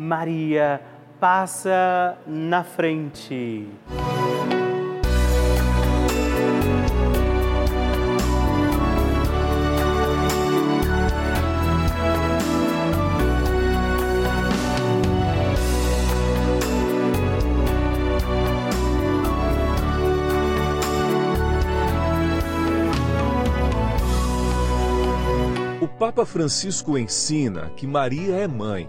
Maria passa na frente. O Papa Francisco ensina que Maria é mãe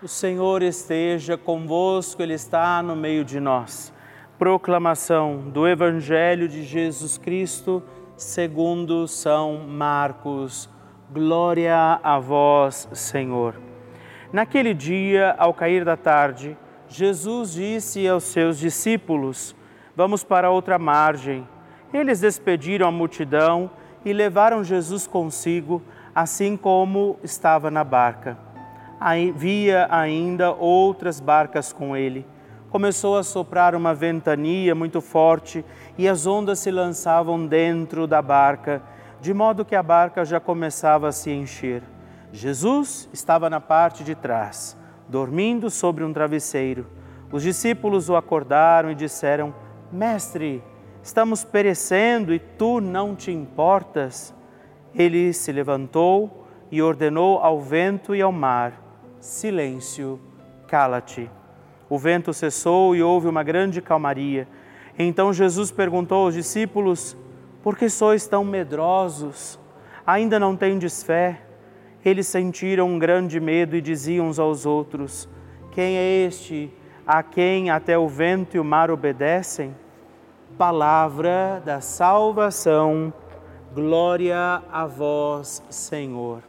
O Senhor esteja convosco, Ele está no meio de nós. Proclamação do Evangelho de Jesus Cristo, segundo São Marcos. Glória a vós, Senhor. Naquele dia, ao cair da tarde, Jesus disse aos seus discípulos: Vamos para outra margem. Eles despediram a multidão e levaram Jesus consigo, assim como estava na barca havia ainda outras barcas com ele. Começou a soprar uma ventania muito forte e as ondas se lançavam dentro da barca, de modo que a barca já começava a se encher. Jesus estava na parte de trás, dormindo sobre um travesseiro. Os discípulos o acordaram e disseram: Mestre, estamos perecendo e tu não te importas? Ele se levantou e ordenou ao vento e ao mar silêncio, cala-te. O vento cessou e houve uma grande calmaria. Então Jesus perguntou aos discípulos: Por que sois tão medrosos? Ainda não tendes fé? Eles sentiram um grande medo e diziam uns aos outros: Quem é este a quem até o vento e o mar obedecem? Palavra da salvação. Glória a vós, Senhor.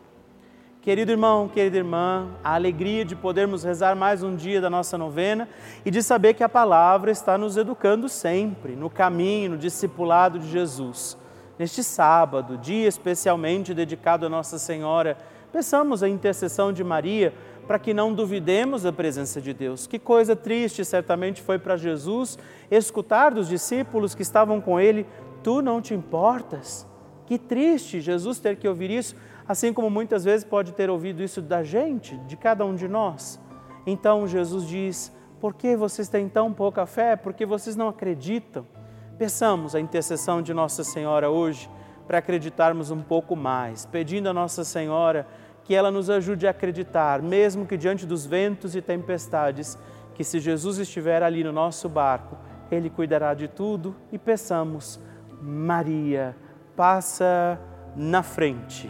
Querido irmão, querida irmã, a alegria de podermos rezar mais um dia da nossa novena e de saber que a palavra está nos educando sempre no caminho, no discipulado de Jesus. Neste sábado, dia especialmente dedicado a Nossa Senhora, peçamos a intercessão de Maria para que não duvidemos da presença de Deus. Que coisa triste certamente foi para Jesus escutar dos discípulos que estavam com ele: Tu não te importas. Que triste Jesus ter que ouvir isso, assim como muitas vezes pode ter ouvido isso da gente, de cada um de nós. Então Jesus diz: Por que vocês têm tão pouca fé? Porque vocês não acreditam. Peçamos a intercessão de Nossa Senhora hoje para acreditarmos um pouco mais, pedindo a Nossa Senhora que ela nos ajude a acreditar, mesmo que diante dos ventos e tempestades, que se Jesus estiver ali no nosso barco, Ele cuidará de tudo e peçamos, Maria, passa na frente.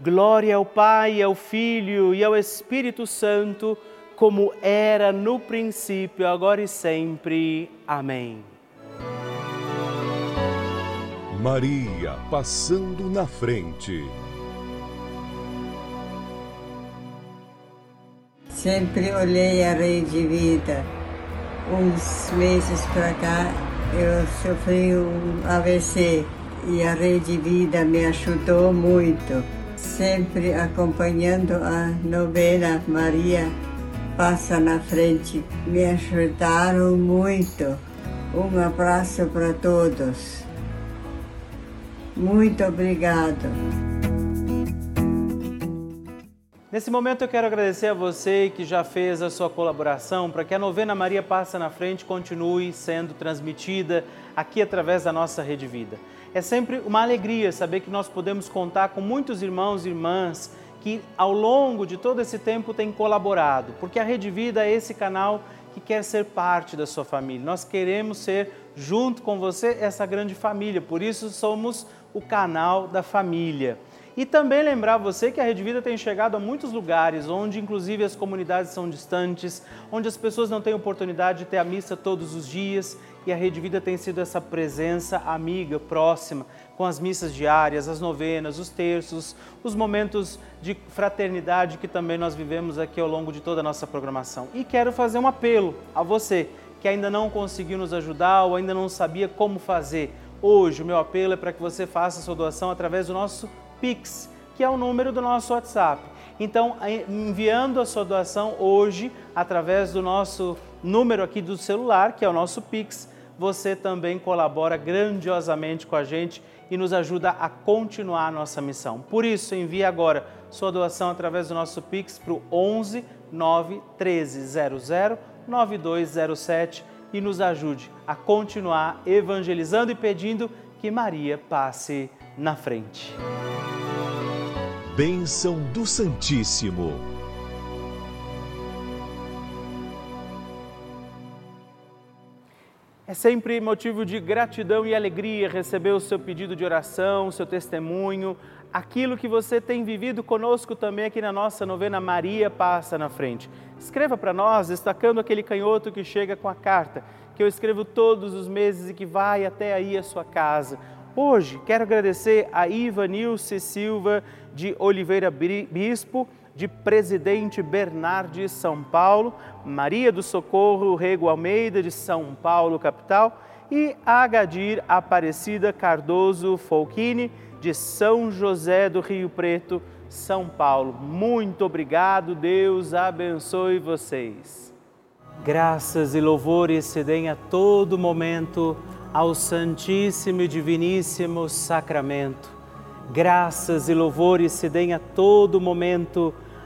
Glória ao Pai, ao Filho e ao Espírito Santo, como era no princípio, agora e sempre. Amém. Maria passando na frente. Sempre olhei a Rede Vida. Uns meses para cá eu sofri um AVC e a Rede Vida me ajudou muito. Sempre acompanhando a novena Maria Passa na Frente. Me ajudaram muito. Um abraço para todos. Muito obrigado. Nesse momento eu quero agradecer a você que já fez a sua colaboração para que a novena Maria Passa na Frente continue sendo transmitida aqui através da nossa Rede Vida. É sempre uma alegria saber que nós podemos contar com muitos irmãos e irmãs que ao longo de todo esse tempo têm colaborado, porque a Rede Vida é esse canal que quer ser parte da sua família. Nós queremos ser, junto com você, essa grande família, por isso somos o canal da família. E também lembrar você que a Rede Vida tem chegado a muitos lugares, onde inclusive as comunidades são distantes, onde as pessoas não têm oportunidade de ter a missa todos os dias. E a Rede Vida tem sido essa presença amiga, próxima, com as missas diárias, as novenas, os terços, os momentos de fraternidade que também nós vivemos aqui ao longo de toda a nossa programação. E quero fazer um apelo a você que ainda não conseguiu nos ajudar ou ainda não sabia como fazer. Hoje, o meu apelo é para que você faça a sua doação através do nosso Pix, que é o número do nosso WhatsApp. Então, enviando a sua doação hoje através do nosso número aqui do celular, que é o nosso Pix, você também colabora grandiosamente com a gente e nos ajuda a continuar a nossa missão. Por isso, envie agora sua doação através do nosso Pix para o 11 9 1300 9207 e nos ajude a continuar evangelizando e pedindo que Maria passe na frente. Bênção do Santíssimo. É sempre motivo de gratidão e alegria receber o seu pedido de oração, o seu testemunho, aquilo que você tem vivido conosco também aqui na nossa novena Maria Passa na Frente. Escreva para nós, destacando aquele canhoto que chega com a carta, que eu escrevo todos os meses e que vai até aí a sua casa. Hoje quero agradecer a Iva Nilce Silva de Oliveira Bispo, de Presidente Bernardes, São Paulo, Maria do Socorro Rego Almeida, de São Paulo, capital, e Agadir Aparecida Cardoso Folchini, de São José do Rio Preto, São Paulo. Muito obrigado, Deus abençoe vocês. Graças e louvores se deem a todo momento ao Santíssimo e Diviníssimo Sacramento. Graças e louvores se deem a todo momento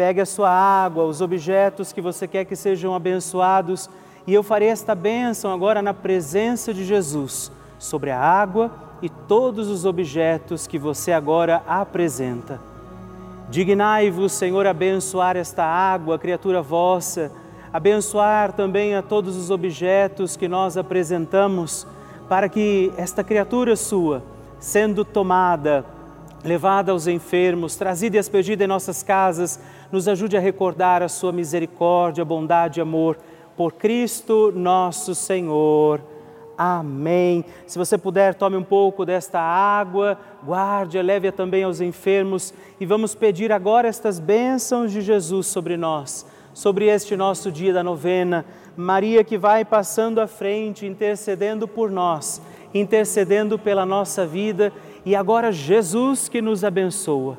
Pegue a sua água, os objetos que você quer que sejam abençoados, e eu farei esta bênção agora na presença de Jesus sobre a água e todos os objetos que você agora apresenta. Dignai-vos, Senhor, abençoar esta água, criatura vossa, abençoar também a todos os objetos que nós apresentamos, para que esta criatura sua, sendo tomada, levada aos enfermos, trazida e expedida em nossas casas, nos ajude a recordar a sua misericórdia, bondade e amor por Cristo nosso Senhor. Amém. Se você puder, tome um pouco desta água, guarde-a, leve-a também aos enfermos e vamos pedir agora estas bênçãos de Jesus sobre nós, sobre este nosso dia da novena. Maria que vai passando à frente, intercedendo por nós, intercedendo pela nossa vida e agora Jesus que nos abençoa,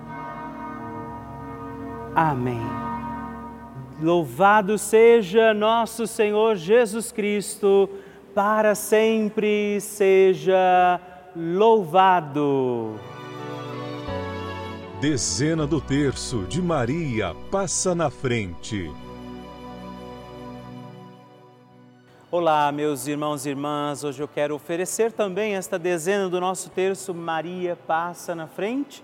Amém. Louvado seja nosso Senhor Jesus Cristo, para sempre seja louvado. Dezena do terço de Maria passa na frente. Olá, meus irmãos e irmãs. Hoje eu quero oferecer também esta dezena do nosso terço Maria passa na frente,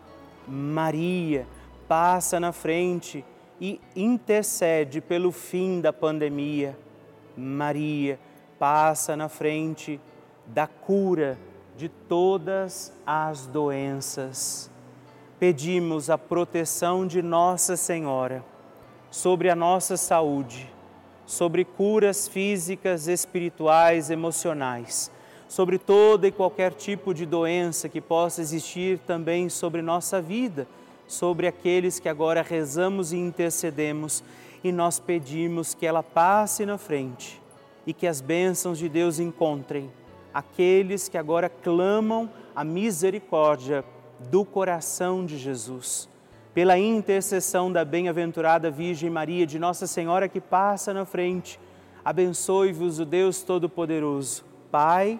Maria passa na frente e intercede pelo fim da pandemia. Maria passa na frente da cura de todas as doenças. Pedimos a proteção de Nossa Senhora sobre a nossa saúde, sobre curas físicas, espirituais, emocionais, sobre toda e qualquer tipo de doença que possa existir também sobre nossa vida, sobre aqueles que agora rezamos e intercedemos, e nós pedimos que ela passe na frente e que as bênçãos de Deus encontrem aqueles que agora clamam a misericórdia do coração de Jesus. Pela intercessão da bem-aventurada Virgem Maria, de Nossa Senhora que passa na frente, abençoe-vos o Deus Todo-Poderoso, Pai,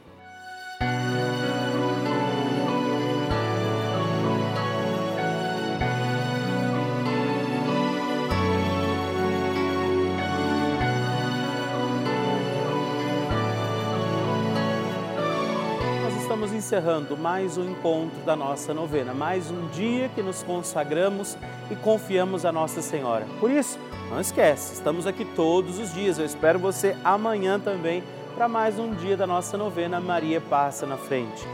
Encerrando mais um encontro da nossa novena, mais um dia que nos consagramos e confiamos a Nossa Senhora. Por isso, não esquece, estamos aqui todos os dias. Eu espero você amanhã também para mais um dia da nossa novena Maria Passa na Frente.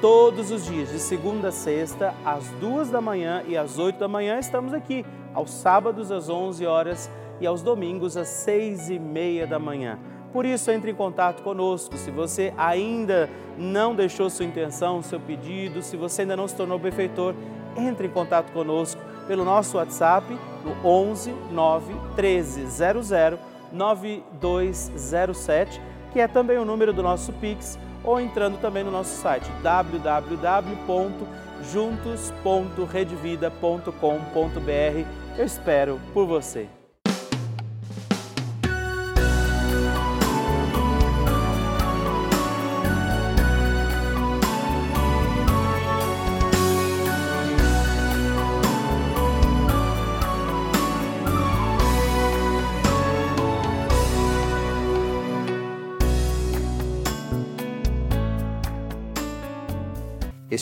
Todos os dias, de segunda a sexta, às duas da manhã e às oito da manhã, estamos aqui. Aos sábados, às onze horas e aos domingos, às seis e meia da manhã. Por isso, entre em contato conosco. Se você ainda não deixou sua intenção, seu pedido, se você ainda não se tornou benfeitor, entre em contato conosco pelo nosso WhatsApp no 11 9 13 00 9207, que é também o número do nosso Pix, ou entrando também no nosso site www.juntos.redvida.com.br. Eu espero por você.